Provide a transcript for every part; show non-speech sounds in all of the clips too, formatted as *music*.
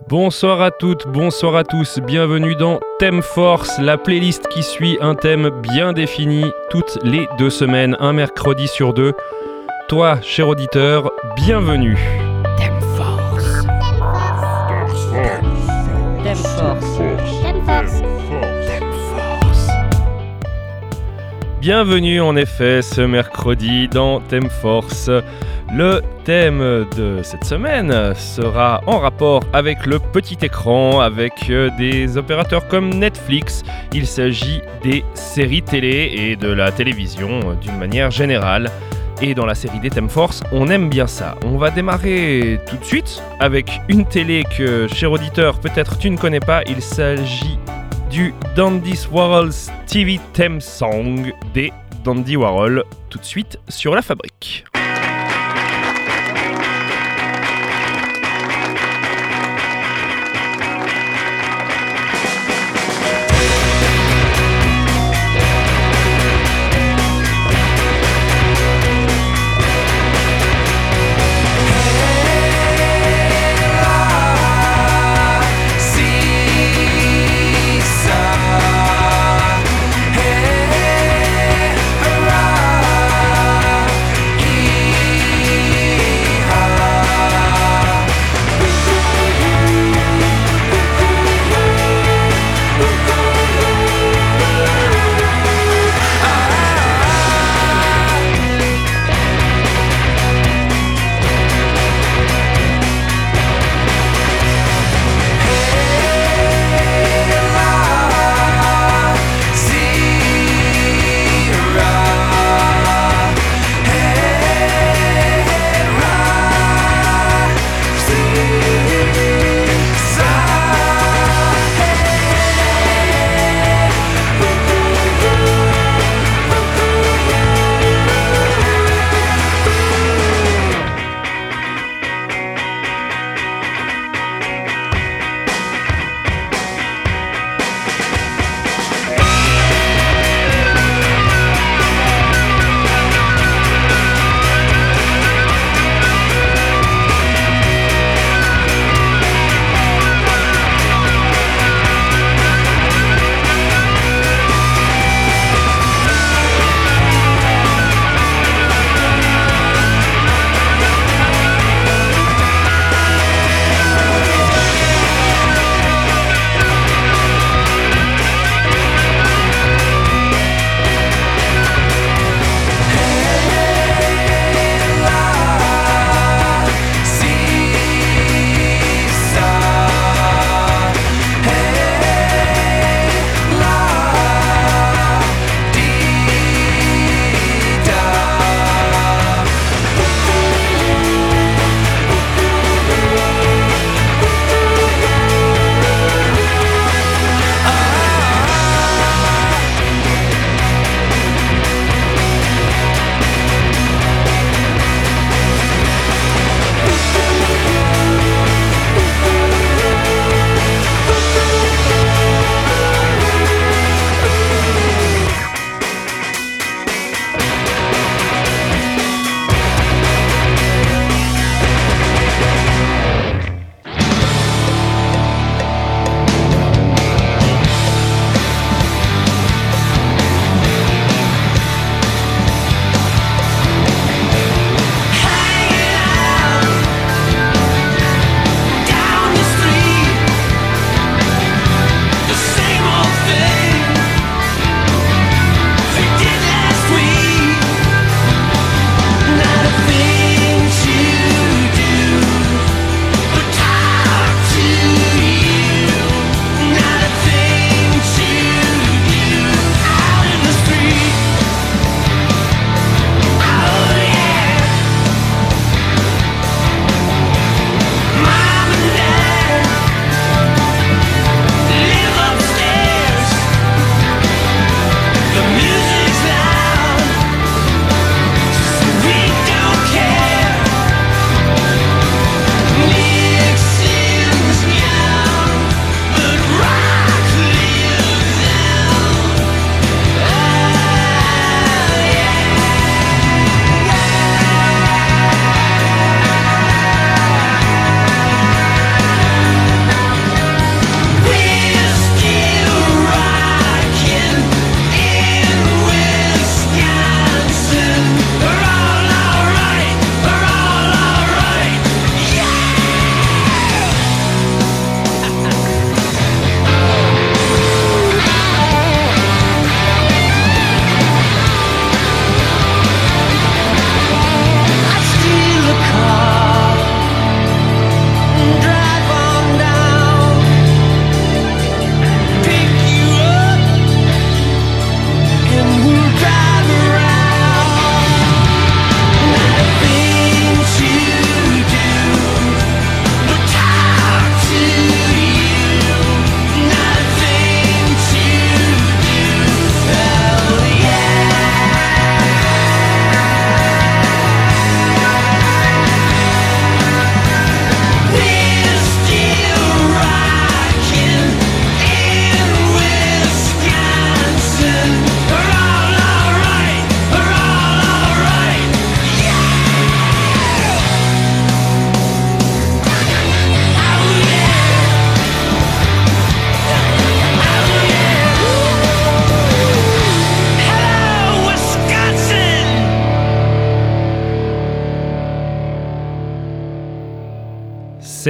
Bonsoir à toutes, bonsoir à tous, bienvenue dans Thème Force, la playlist qui suit un thème bien défini toutes les deux semaines, un mercredi sur deux. Toi, cher auditeur, bienvenue. Thème Force. Thème Force. Thème Force. Bienvenue en effet ce mercredi dans Thème Force. Le thème de cette semaine sera en rapport avec le petit écran, avec euh, des opérateurs comme Netflix. Il s'agit des séries télé et de la télévision euh, d'une manière générale. Et dans la série des thèmes force, on aime bien ça. On va démarrer tout de suite avec une télé que, cher auditeur, peut-être tu ne connais pas. Il s'agit du Dandy Warhols TV Theme Song des Dandy Warhol, tout de suite sur la fabrique.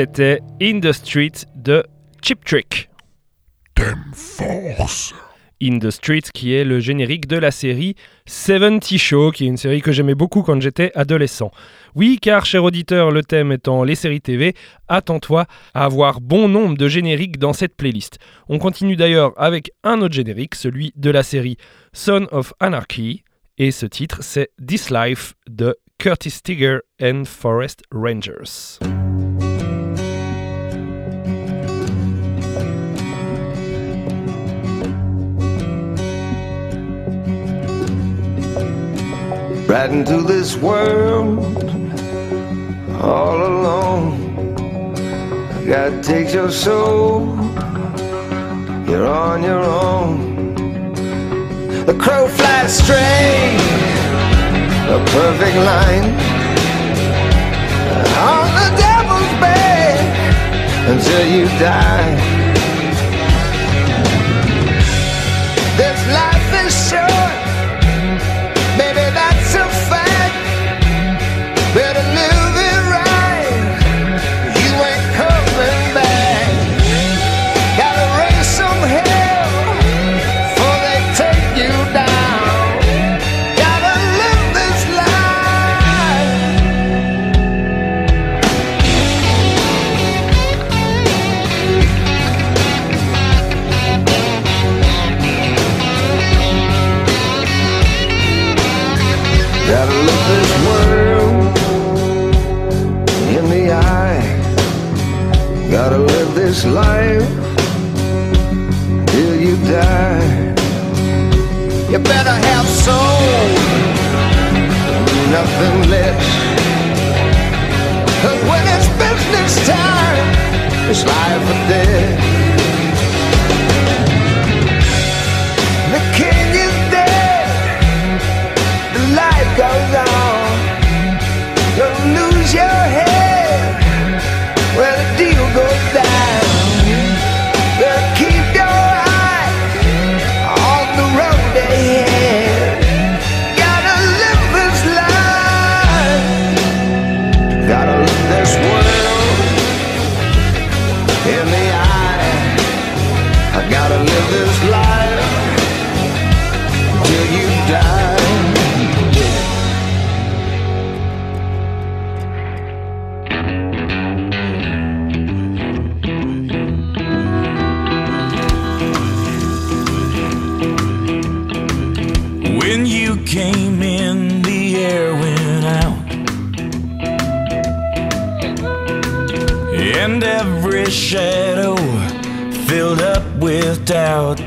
C'était In the Street de Chip Trick. Thème Force. In the Street qui est le générique de la série 70 Show, qui est une série que j'aimais beaucoup quand j'étais adolescent. Oui, car cher auditeur, le thème étant les séries TV, attends-toi à avoir bon nombre de génériques dans cette playlist. On continue d'ailleurs avec un autre générique, celui de la série Son of Anarchy, et ce titre c'est This Life de Curtis Tigger and Forest Rangers. Right into this world all alone. God takes your soul, you're on your own. The crow flies straight, a perfect line on the devil's bed until you die. It's life or death. Came in, the air went out. And every shadow filled up with doubt.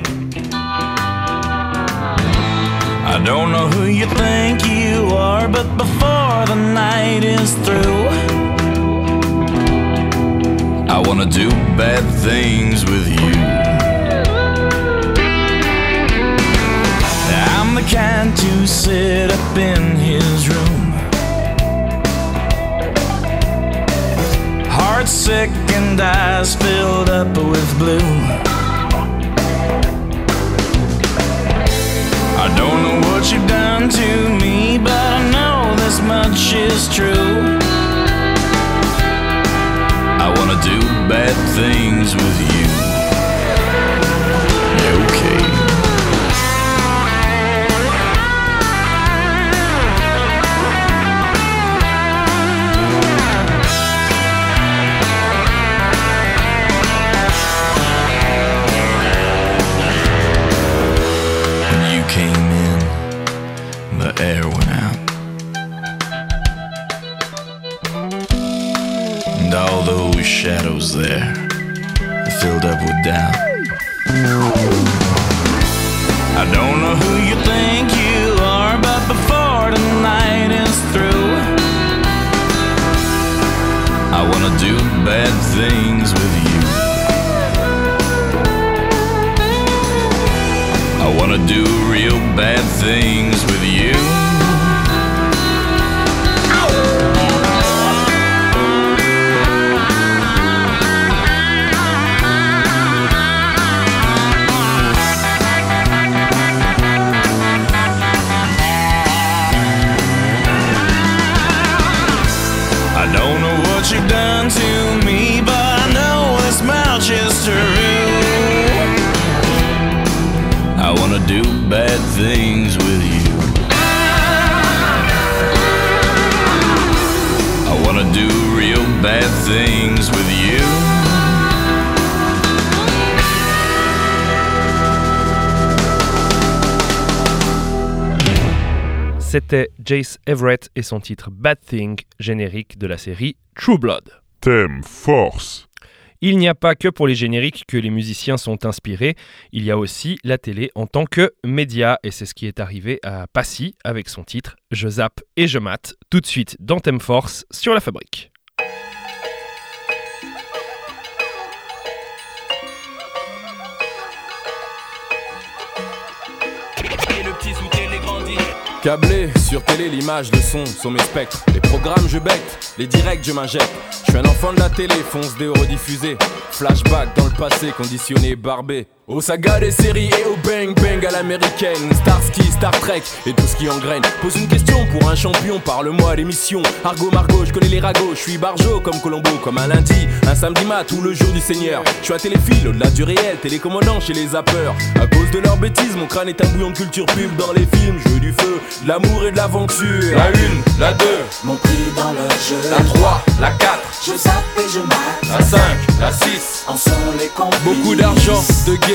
I don't know who you think you are, but before the night is through, I wanna do bad things with you. Kind to sit up in his room. Heart sick and eyes filled up with blue. I don't know what you've done to me, but I know this much is true. I wanna do bad things with you. There filled up with doubt. I don't know who you think you are, but before the night is through, I wanna do bad things with you. I wanna do real bad things C'était Jace Everett et son titre Bad Thing, générique de la série True Blood. Thème Force. Il n'y a pas que pour les génériques que les musiciens sont inspirés, il y a aussi la télé en tant que média, et c'est ce qui est arrivé à Passy avec son titre Je zappe et je mate, tout de suite dans Thème Force sur la fabrique. Câblé sur télé, l'image, le son sont mes spectres. Les programmes, je becte, les directs, je m'injecte. Je suis un enfant de la télé, fonce des rediffusés. Flashback dans le passé, conditionné, barbé. Aux sagas des séries et au bang bang à l'américaine. Starsky, Star Trek et tout ce qui engraine. Pose une question pour un champion, parle-moi à l'émission. Argo Margot, je connais les ragots, je suis barjo comme Colombo, comme un lundi, un samedi mat ou le jour du Seigneur. Je suis un téléphile au-delà du réel, télécommandant chez les zappeurs. À cause de leurs bêtises, mon crâne est un bouillon de culture pub dans les films. Jeu du feu, de l'amour et de l'aventure. La une, la deux, Mon prix dans le jeu. la trois, la quatre, Je zappe et je mate. la cinq, la six. En sont les complices. Beaucoup d'argent, de guerre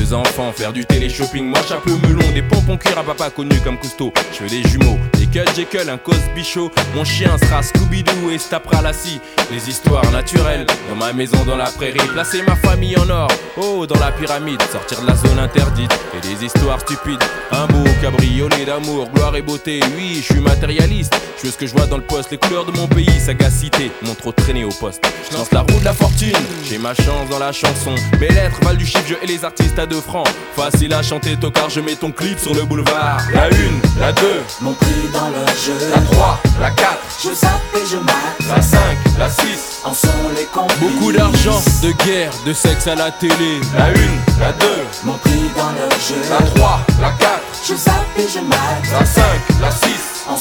deux enfants, faire du télé-shopping. Moi, chapeau melon, des pompons cuir à papa connu comme Cousteau. Je veux des jumeaux, des Cut Jekyll, un Cosby Show. Mon chien sera Scooby-Doo et se tapera la scie. Les histoires naturelles, dans ma maison, dans la prairie. Placer ma famille en or, oh, dans la pyramide. Sortir de la zone interdite et des histoires stupides. Un beau cabriolet d'amour, gloire et beauté. Oui, je suis matérialiste. Je veux ce que je vois dans le poste, les couleurs de mon pays, sagacité. Mon trop traîné au poste. Je lance la roue de la fortune, j'ai ma chance dans la chanson. Mes lettres valent du chiffre, je et les artistes à deux francs. Facile à chanter, tocard, je mets ton clip sur le boulevard. La une, la deux, Mon prix dans le jeu. la trois, la quatre, Je zappe et je mate. la cinq, la six. En sont les complices. Beaucoup d'argent, de guerre, de sexe à la télé. La une, la deux, Mon prix dans le jeu. la trois, la quatre, Je zappe et je mate. la cinq, la six. En.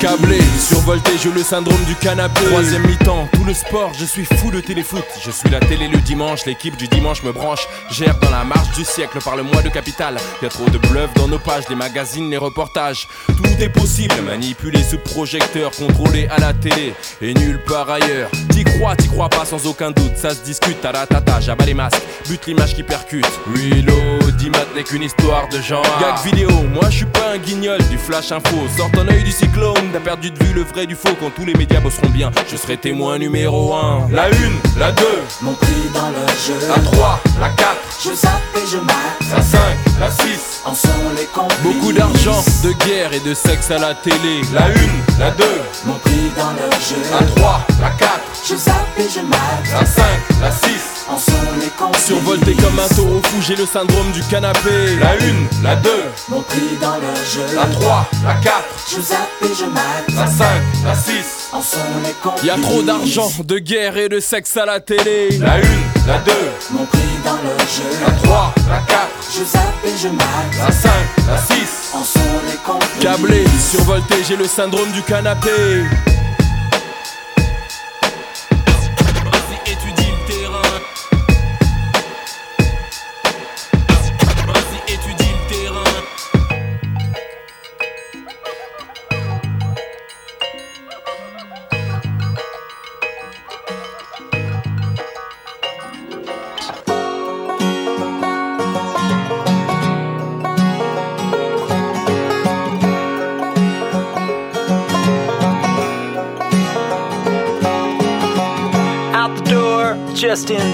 Câblé, survolté, j'ai le syndrome du canapé. Troisième mi-temps, tout le sport, je suis fou de téléfoot. Je suis la télé le dimanche, l'équipe du dimanche me branche. Gère dans la marche du siècle, parle-moi de capital. Y a trop de bluff dans nos pages, les magazines, les reportages. Tout est possible, manipulé sous projecteur, contrôlé à la télé et nulle part ailleurs. T'y crois, t'y crois pas sans aucun doute, ça se discute à la tata, j'abats les masques, bute l'image qui percute. Reload, Dimat n'est qu'une histoire de genre. Gag vidéo, moi je suis pas un guignol du flash info. Sors ton œil du cyclone, t'as perdu de vue le vrai du faux quand tous les médias bosseront bien. Je serai témoin numéro 1. La une, la deux, Mon prix dans le jeu. la 3, la 4, Je zappe et je mate. la 5, la 6. En sont les complices. Beaucoup d'argent, de guerre et de sexe à la télé. La une, la 2, Mon prix dans le jeu. la 3, la 4, Je zappe et je mate. la 5, la 6. En sont les complices. Survolté comme un taureau fou, j'ai le syndrome du canapé. La une, la 2, Mon prix dans le jeu. la 3, la 4, Je zappe et je mate. la 5, la 6. En sont les complices. Y a trop d'argent, de guerre et de sexe à la télé. La une, la 2, Mon prix dans le jeu. la 3, la 4, Je zappe et je mate. la 5, la 6. En sont les complices. Câblé, survolté, j'ai le syndrome du canapé.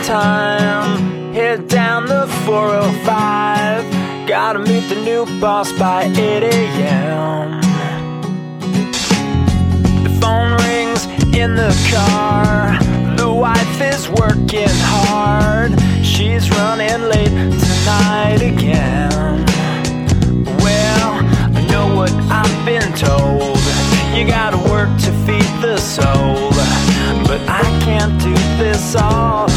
Time. Head down the 405. Gotta meet the new boss by 8 a.m. The phone rings in the car. The wife is working hard. She's running late tonight again. Well, I know what I've been told. You gotta work to feed the soul. But I can't do this all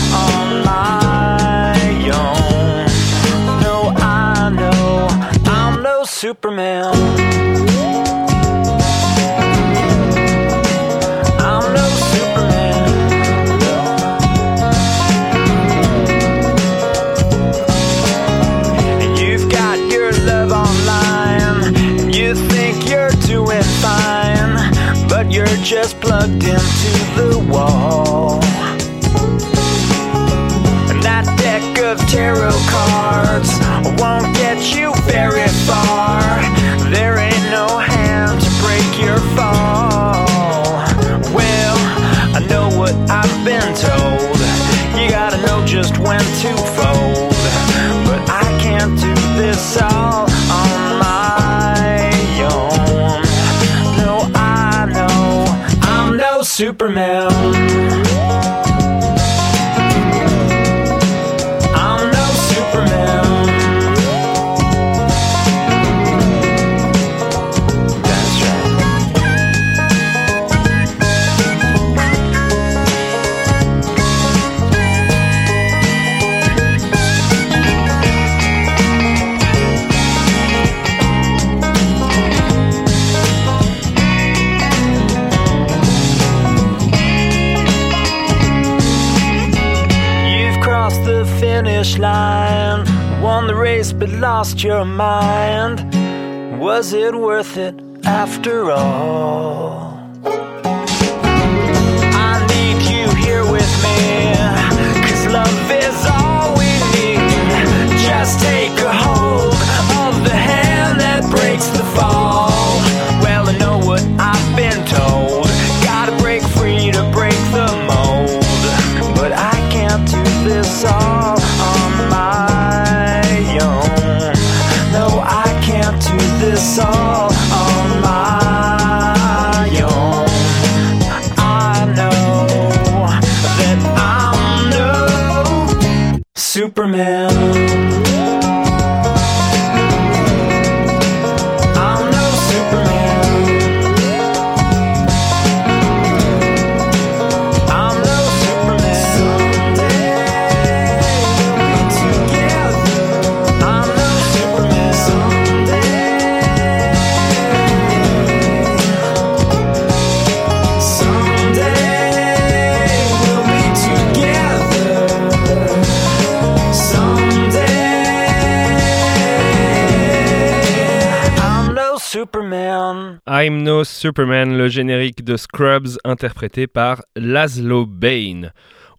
Superman, le générique de Scrubs interprété par Laszlo Bain.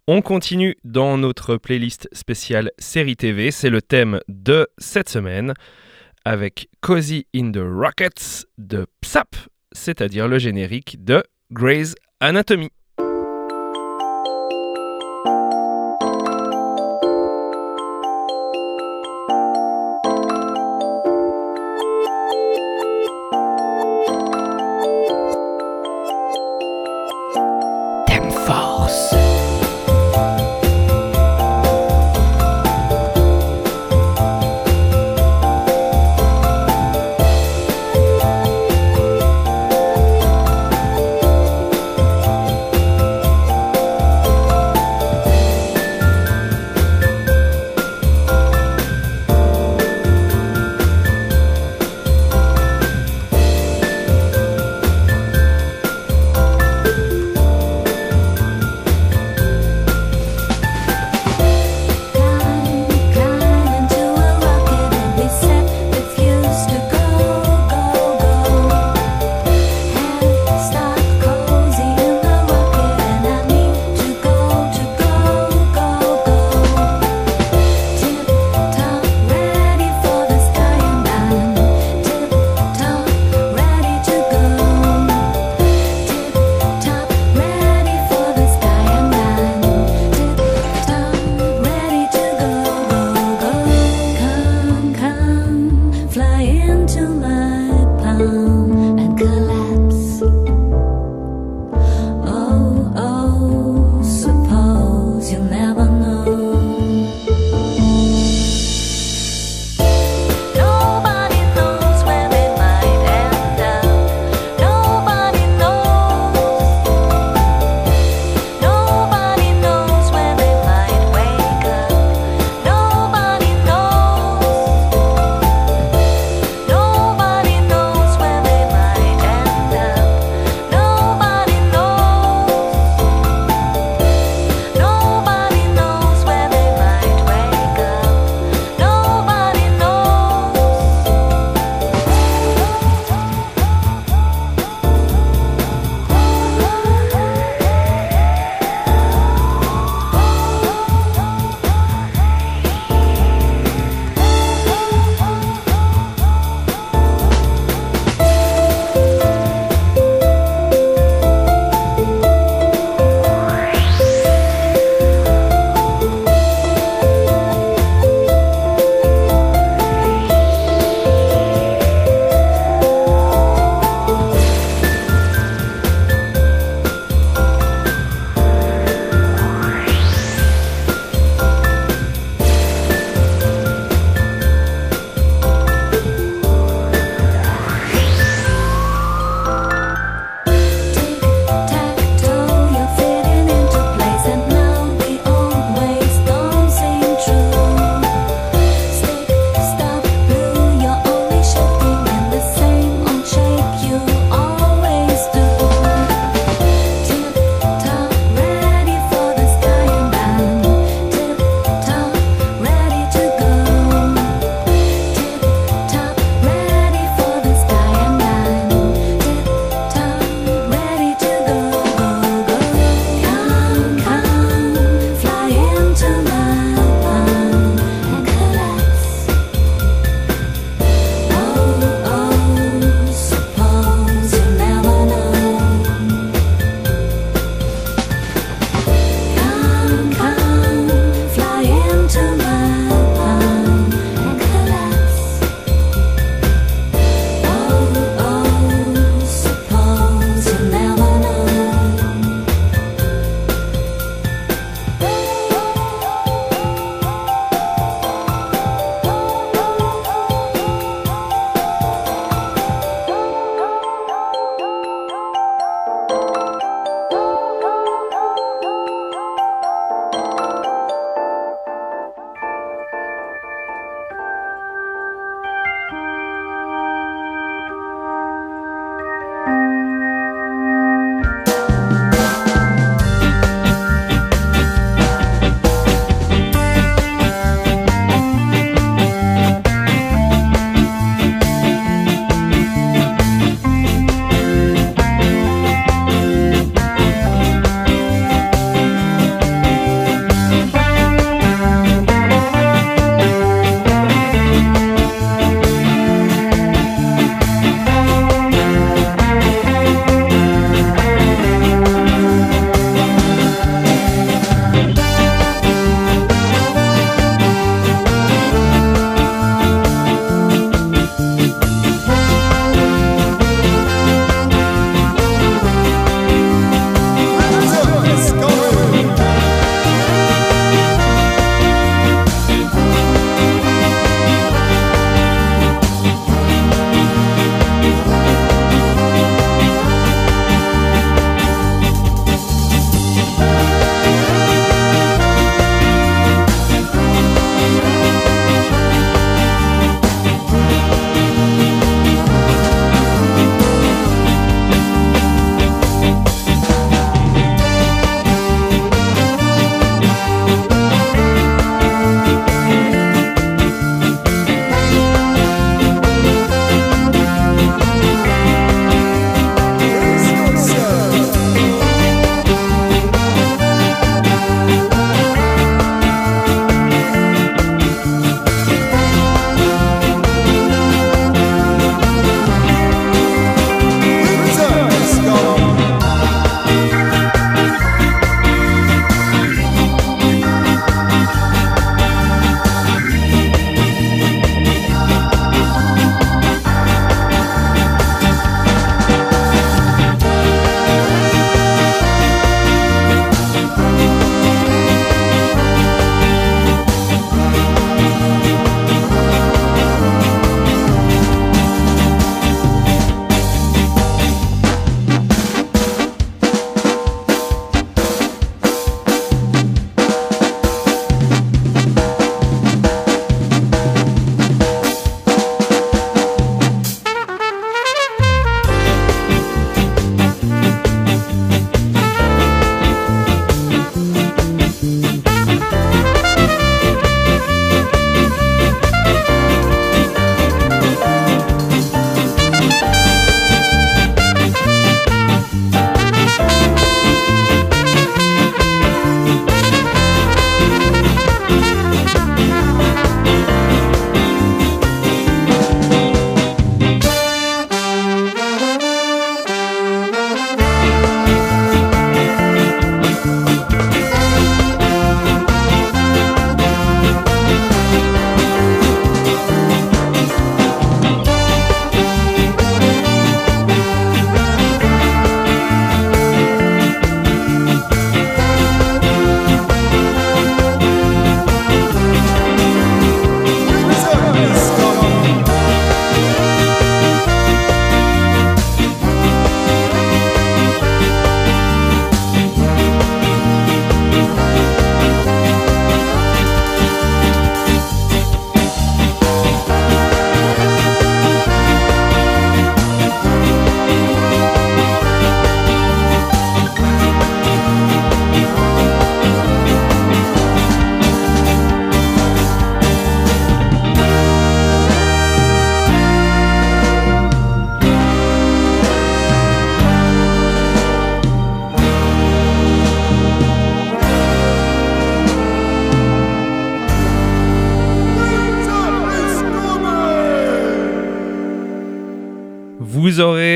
On continue dans notre playlist spéciale série TV, c'est le thème de cette semaine avec Cozy in the Rockets de Psap, c'est-à-dire le générique de Grey's Anatomy.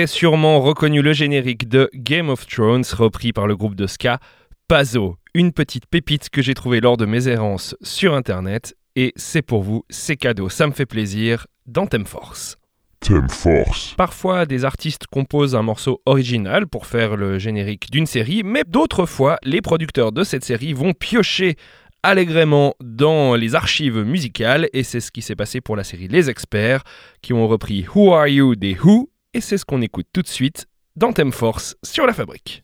Sûrement reconnu le générique de Game of Thrones repris par le groupe de ska Pazo, une petite pépite que j'ai trouvée lors de mes errances sur internet et c'est pour vous, c'est cadeau, ça me fait plaisir dans Thème Force. Thème Force. Parfois, des artistes composent un morceau original pour faire le générique d'une série, mais d'autres fois, les producteurs de cette série vont piocher allègrement dans les archives musicales, et c'est ce qui s'est passé pour la série Les Experts, qui ont repris Who Are You des Who, et c'est ce qu'on écoute tout de suite dans Thème Force sur la fabrique.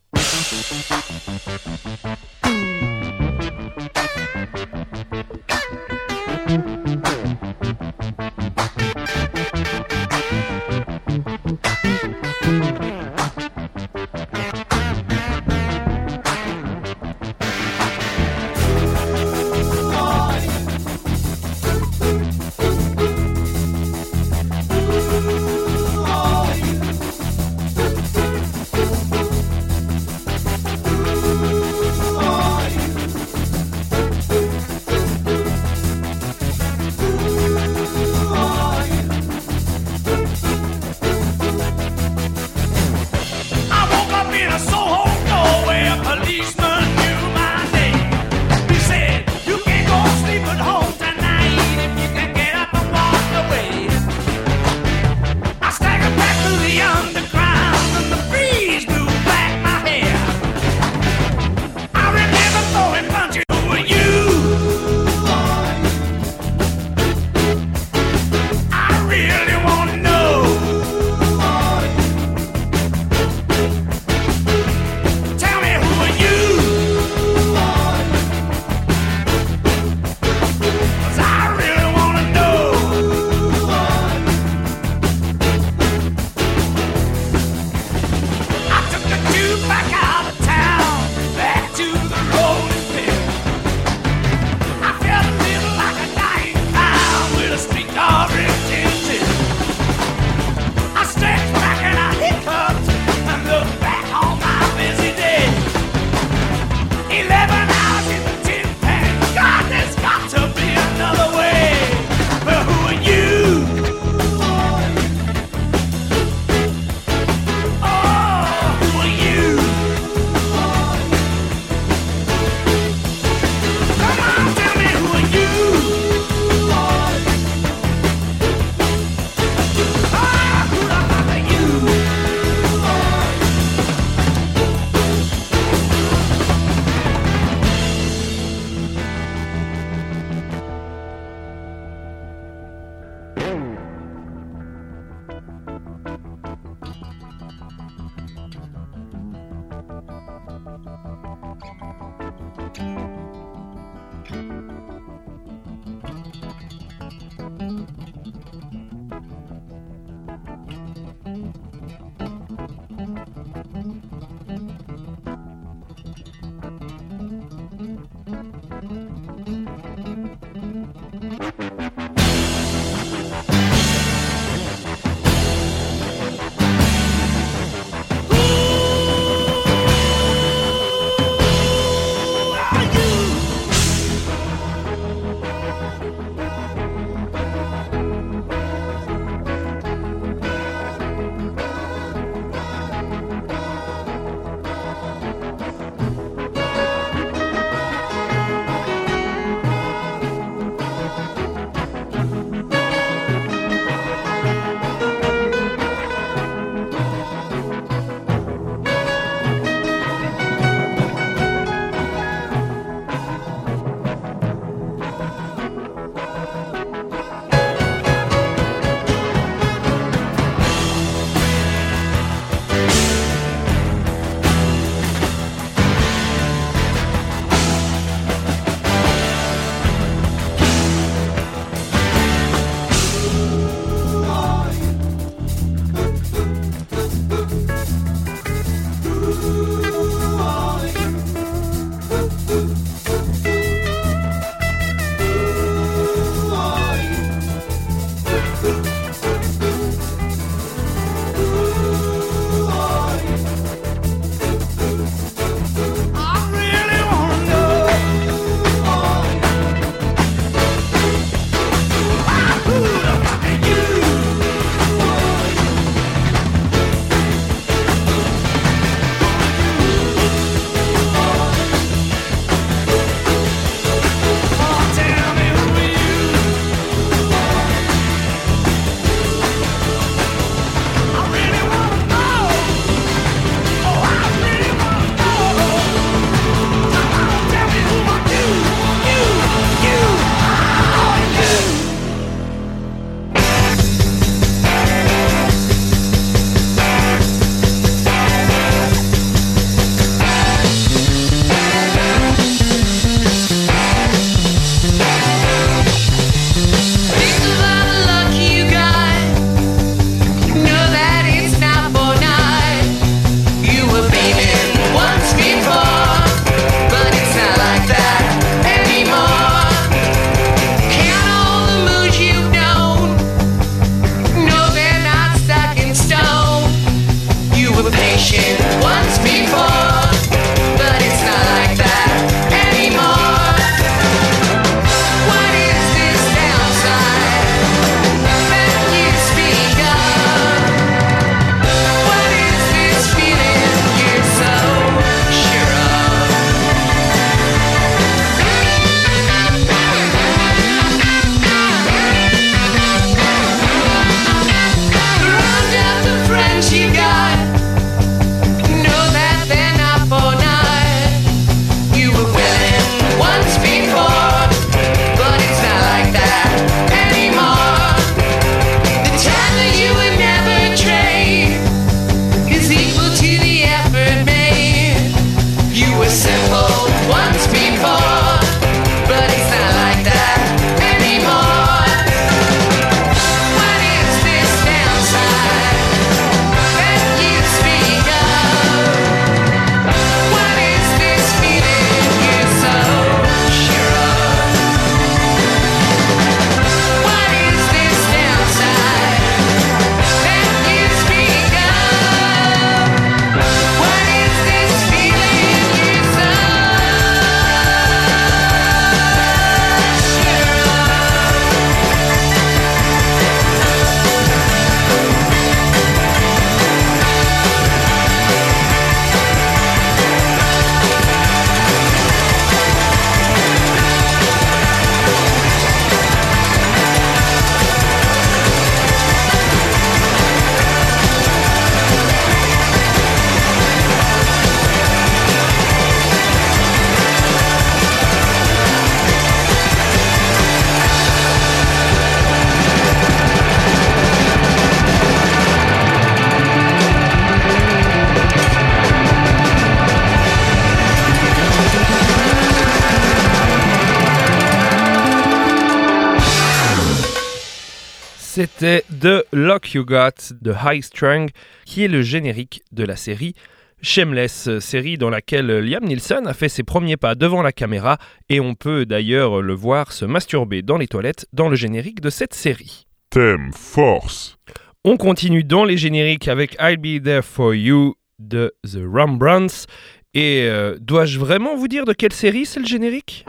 The Lock You Got de High Strung, qui est le générique de la série Shameless, série dans laquelle Liam Neeson a fait ses premiers pas devant la caméra et on peut d'ailleurs le voir se masturber dans les toilettes dans le générique de cette série. Thème Force. On continue dans les génériques avec I'll Be There For You de The Rembrandts. Et euh, dois-je vraiment vous dire de quelle série c'est le générique?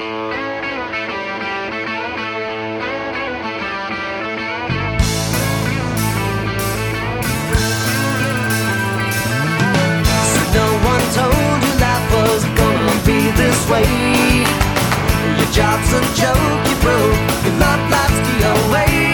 Be this way. Your job's a joke, you broke. Your love life's the away.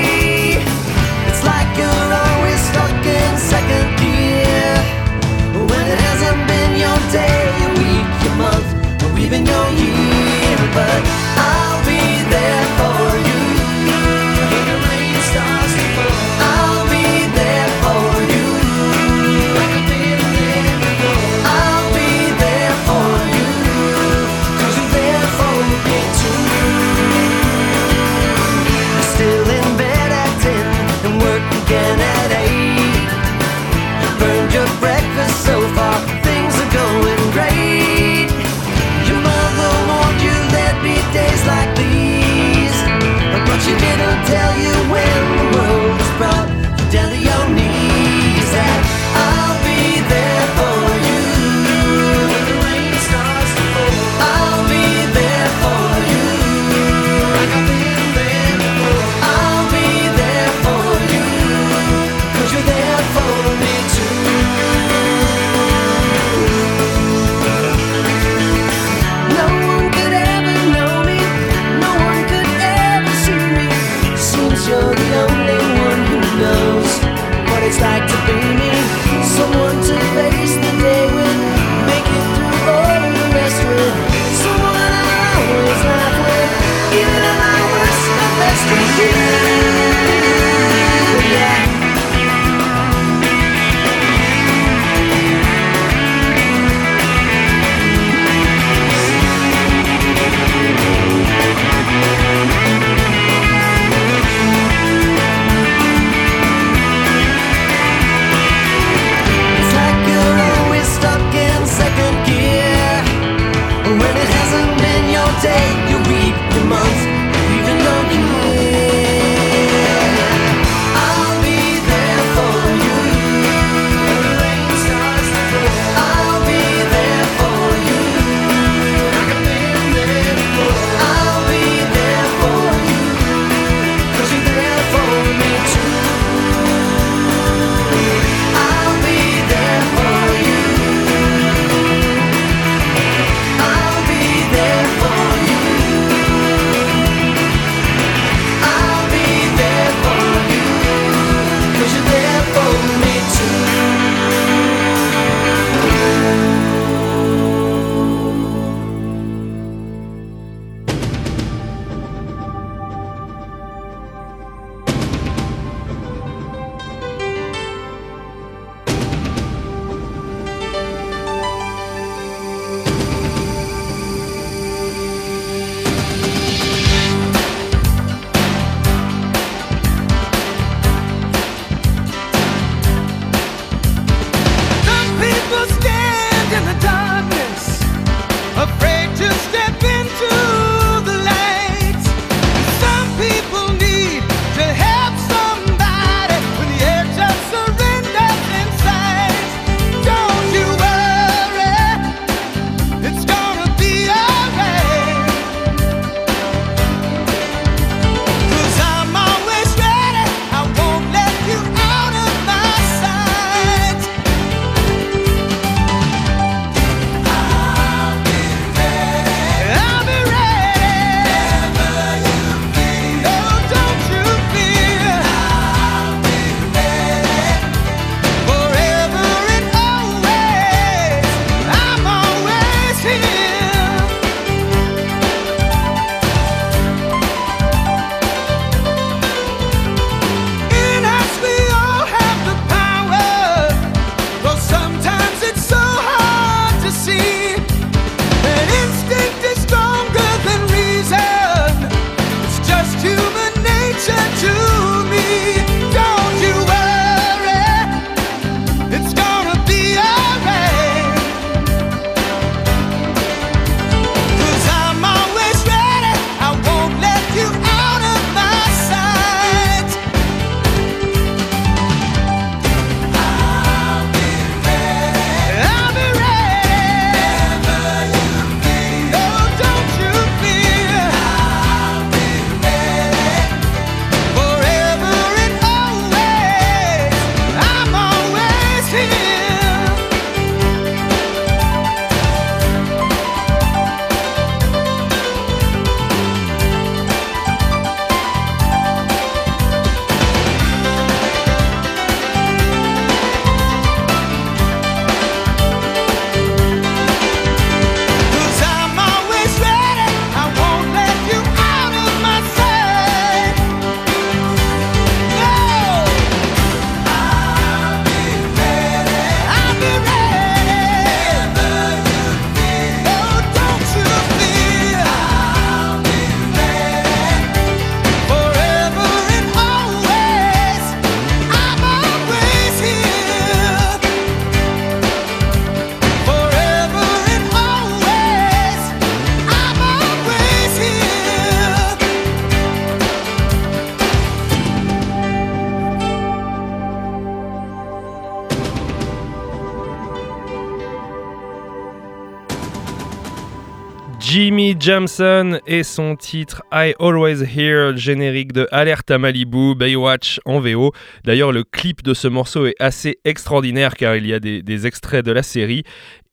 Jimmy Jamson et son titre I Always Hear, générique de Alerte à Malibu, Baywatch en VO. D'ailleurs, le clip de ce morceau est assez extraordinaire car il y a des, des extraits de la série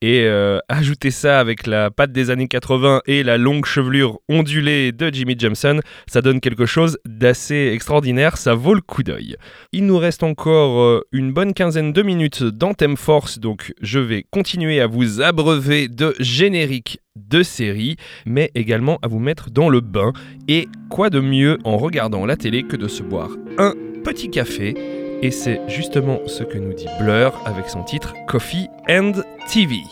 et euh, *laughs* ajouter ça avec la patte des années 80 et la longue chevelure ondulée de Jimmy Jameson, ça donne quelque chose d'assez extraordinaire, ça vaut le coup d'œil. Il nous reste encore euh, une bonne quinzaine de minutes dans Force, donc je vais continuer à vous abreuver de génériques de séries, mais également à vous mettre dans le bain. Et quoi de mieux en regardant la télé que de se boire un petit café et c'est justement ce que nous dit Blur avec son titre Coffee and TV.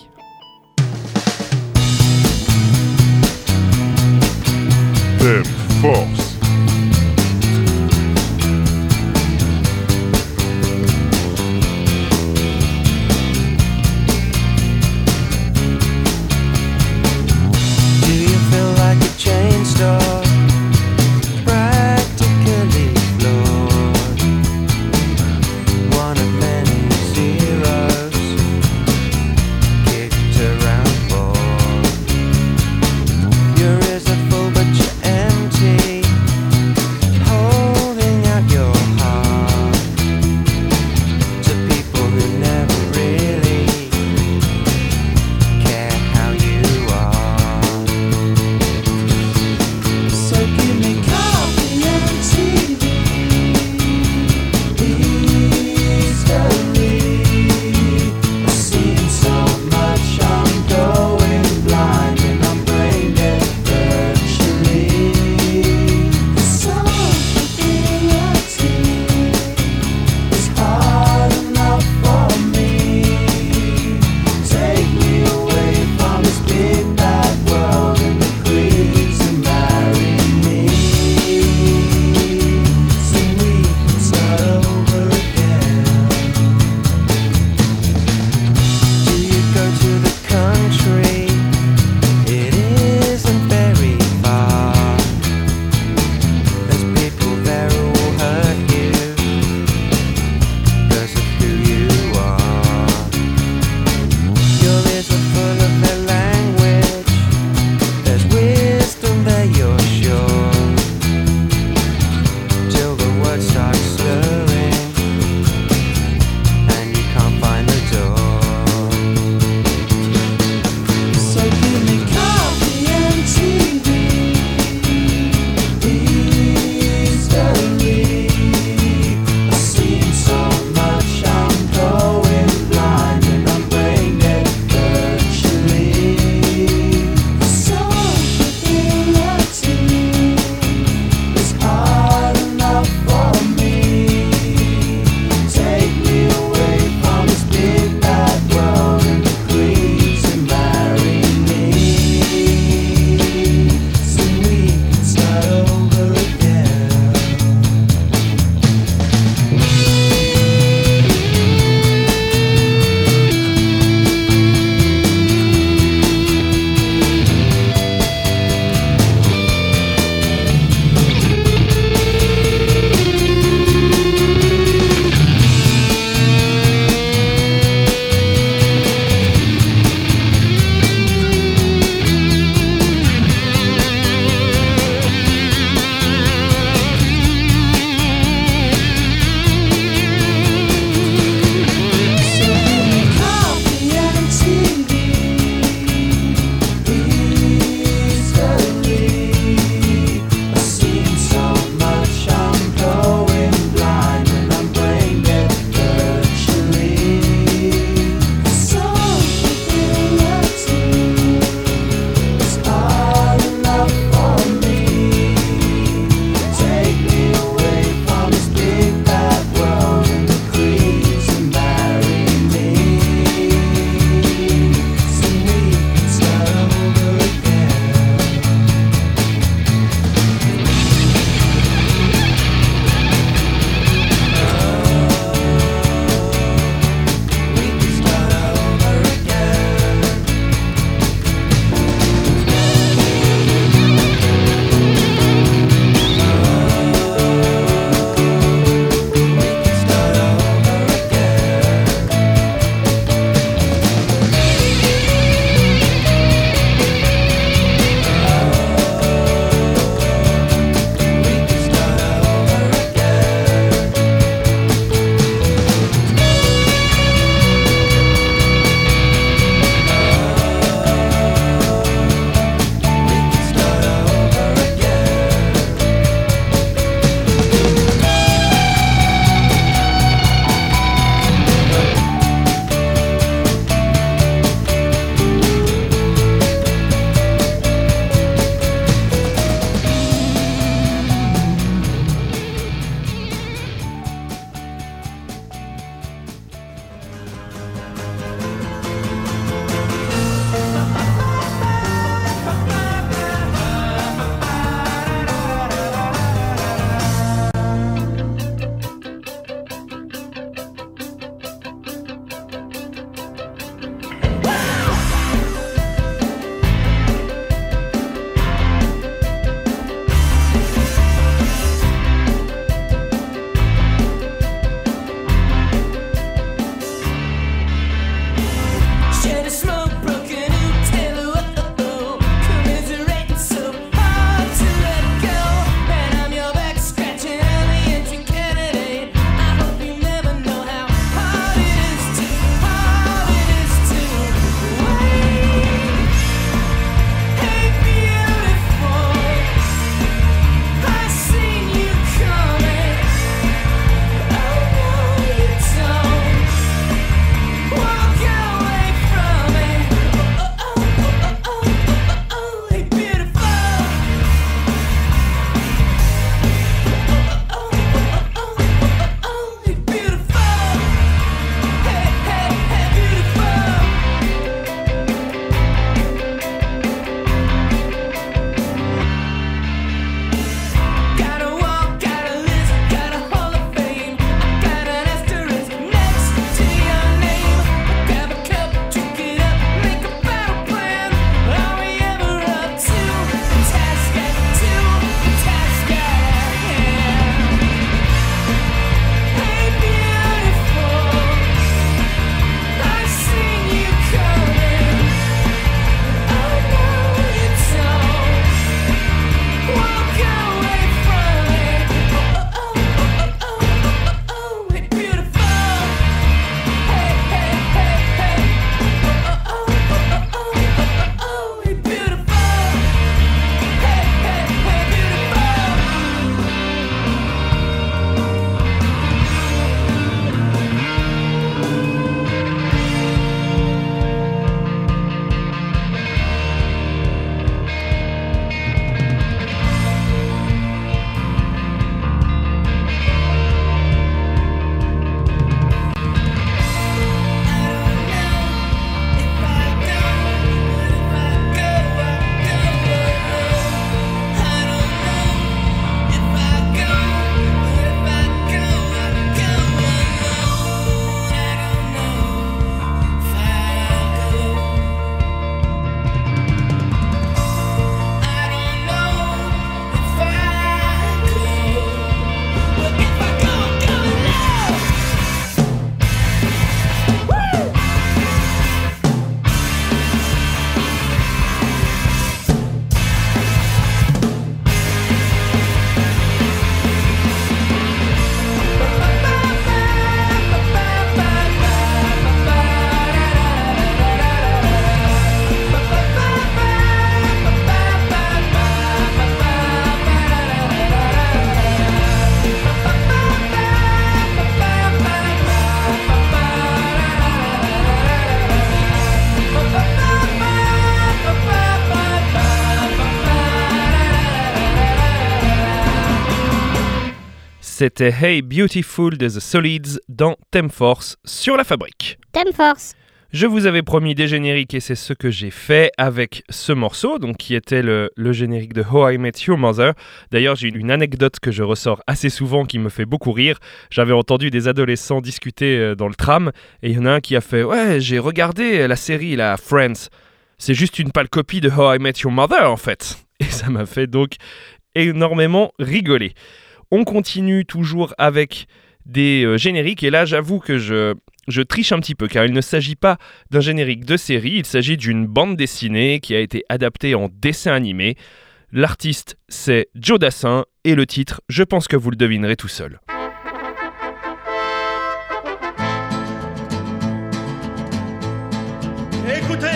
C'était Hey Beautiful de The Solids dans Theme Force sur la fabrique. Thème Force. Je vous avais promis des génériques et c'est ce que j'ai fait avec ce morceau, donc qui était le, le générique de How I Met Your Mother. D'ailleurs, j'ai une anecdote que je ressors assez souvent qui me fait beaucoup rire. J'avais entendu des adolescents discuter euh, dans le tram et il y en a un qui a fait Ouais, j'ai regardé la série, la Friends. C'est juste une pâle copie de How I Met Your Mother en fait. Et ça m'a fait donc énormément rigoler. On continue toujours avec des euh, génériques et là j'avoue que je, triche un petit peu car il ne s'agit pas d'un générique de série, il s'agit d'une bande dessinée qui a été adaptée en dessin animé. L'artiste c'est Joe Dassin et le titre, je pense que vous le devinerez tout seul. Écoutez,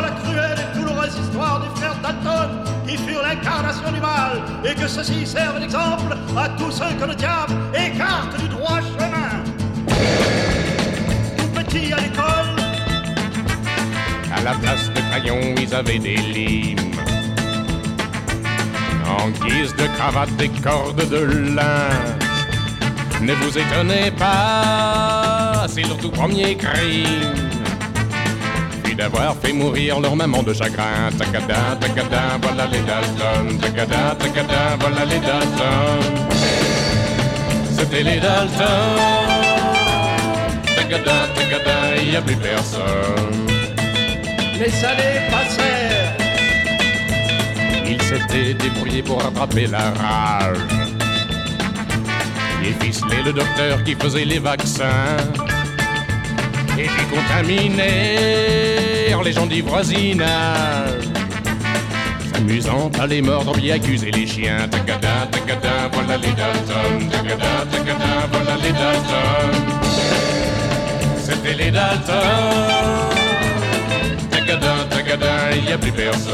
la et que ceci serve d'exemple à tous ceux que le diable écarte du droit chemin. Tout petit à l'école, À la place de crayons, ils avaient des limes. En guise de cravate, des cordes de lin. Ne vous étonnez pas, c'est leur tout premier crime. D'avoir fait mourir leur maman de chagrin. Tacada, tacada, voilà les Dalton. Tacada, tacada, voilà les Dalton. C'était les Dalton. Tacada, tacada, y a plus personne. les années passèrent. Il s'était débrouillé pour attraper la rage. Et ficelé le docteur qui faisait les vaccins. Et puis contaminèrent les gens du voisinage. S'amusant à les mordre, bien accuser les chiens. Tacada, tacada, voilà les Dalton. Tacada, tacada, voilà les Dalton. C'était les Dalton. Tacada, tacada, y a plus personne.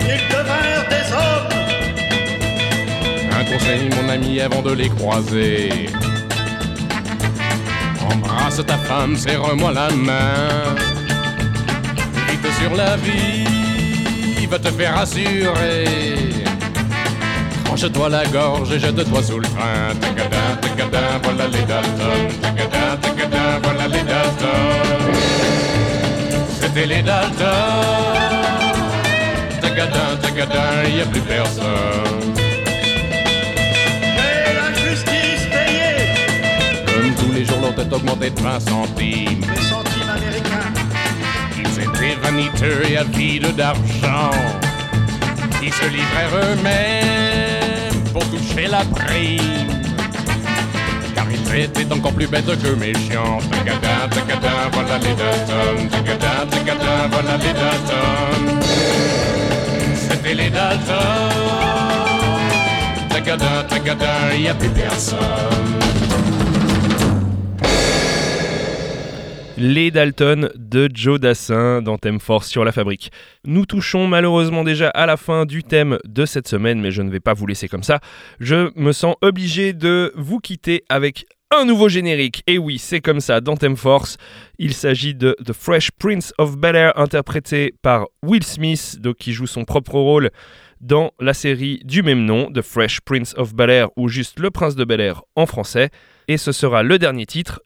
Ils devinrent des hommes. Un conseil, mon ami, avant de les croiser. Ta femme, serre-moi la main. Vite sur la vie, va te faire assurer. Tranche-toi la gorge et jette-toi sous le train. Tacada, tacada, voilà les Dalton. Tacada, tacada, voilà les Dalton. C'était les Dalton. Tacada, tacada, y a plus personne. Augmentait de 20 centimes. Les centimes américains. Ils étaient vaniteux et avides d'argent. Ils se livrèrent eux-mêmes pour toucher la prime. Car ils étaient encore plus bêtes que méchants. Tacada, tacada, voilà les Dalton. Tacada, tacada, voilà les Dalton. C'était les Dalton. Tacada, tacada, y a plus personne. Les Dalton de Joe Dassin dans Thème Force sur la fabrique. Nous touchons malheureusement déjà à la fin du thème de cette semaine, mais je ne vais pas vous laisser comme ça. Je me sens obligé de vous quitter avec un nouveau générique. Et oui, c'est comme ça dans Thème Force. Il s'agit de The Fresh Prince of Bel Air, interprété par Will Smith, donc qui joue son propre rôle dans la série du même nom, The Fresh Prince of Bel Air, ou juste Le Prince de Bel Air en français. Et ce sera le dernier titre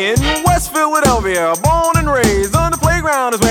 In West Philadelphia, born and raised on the playground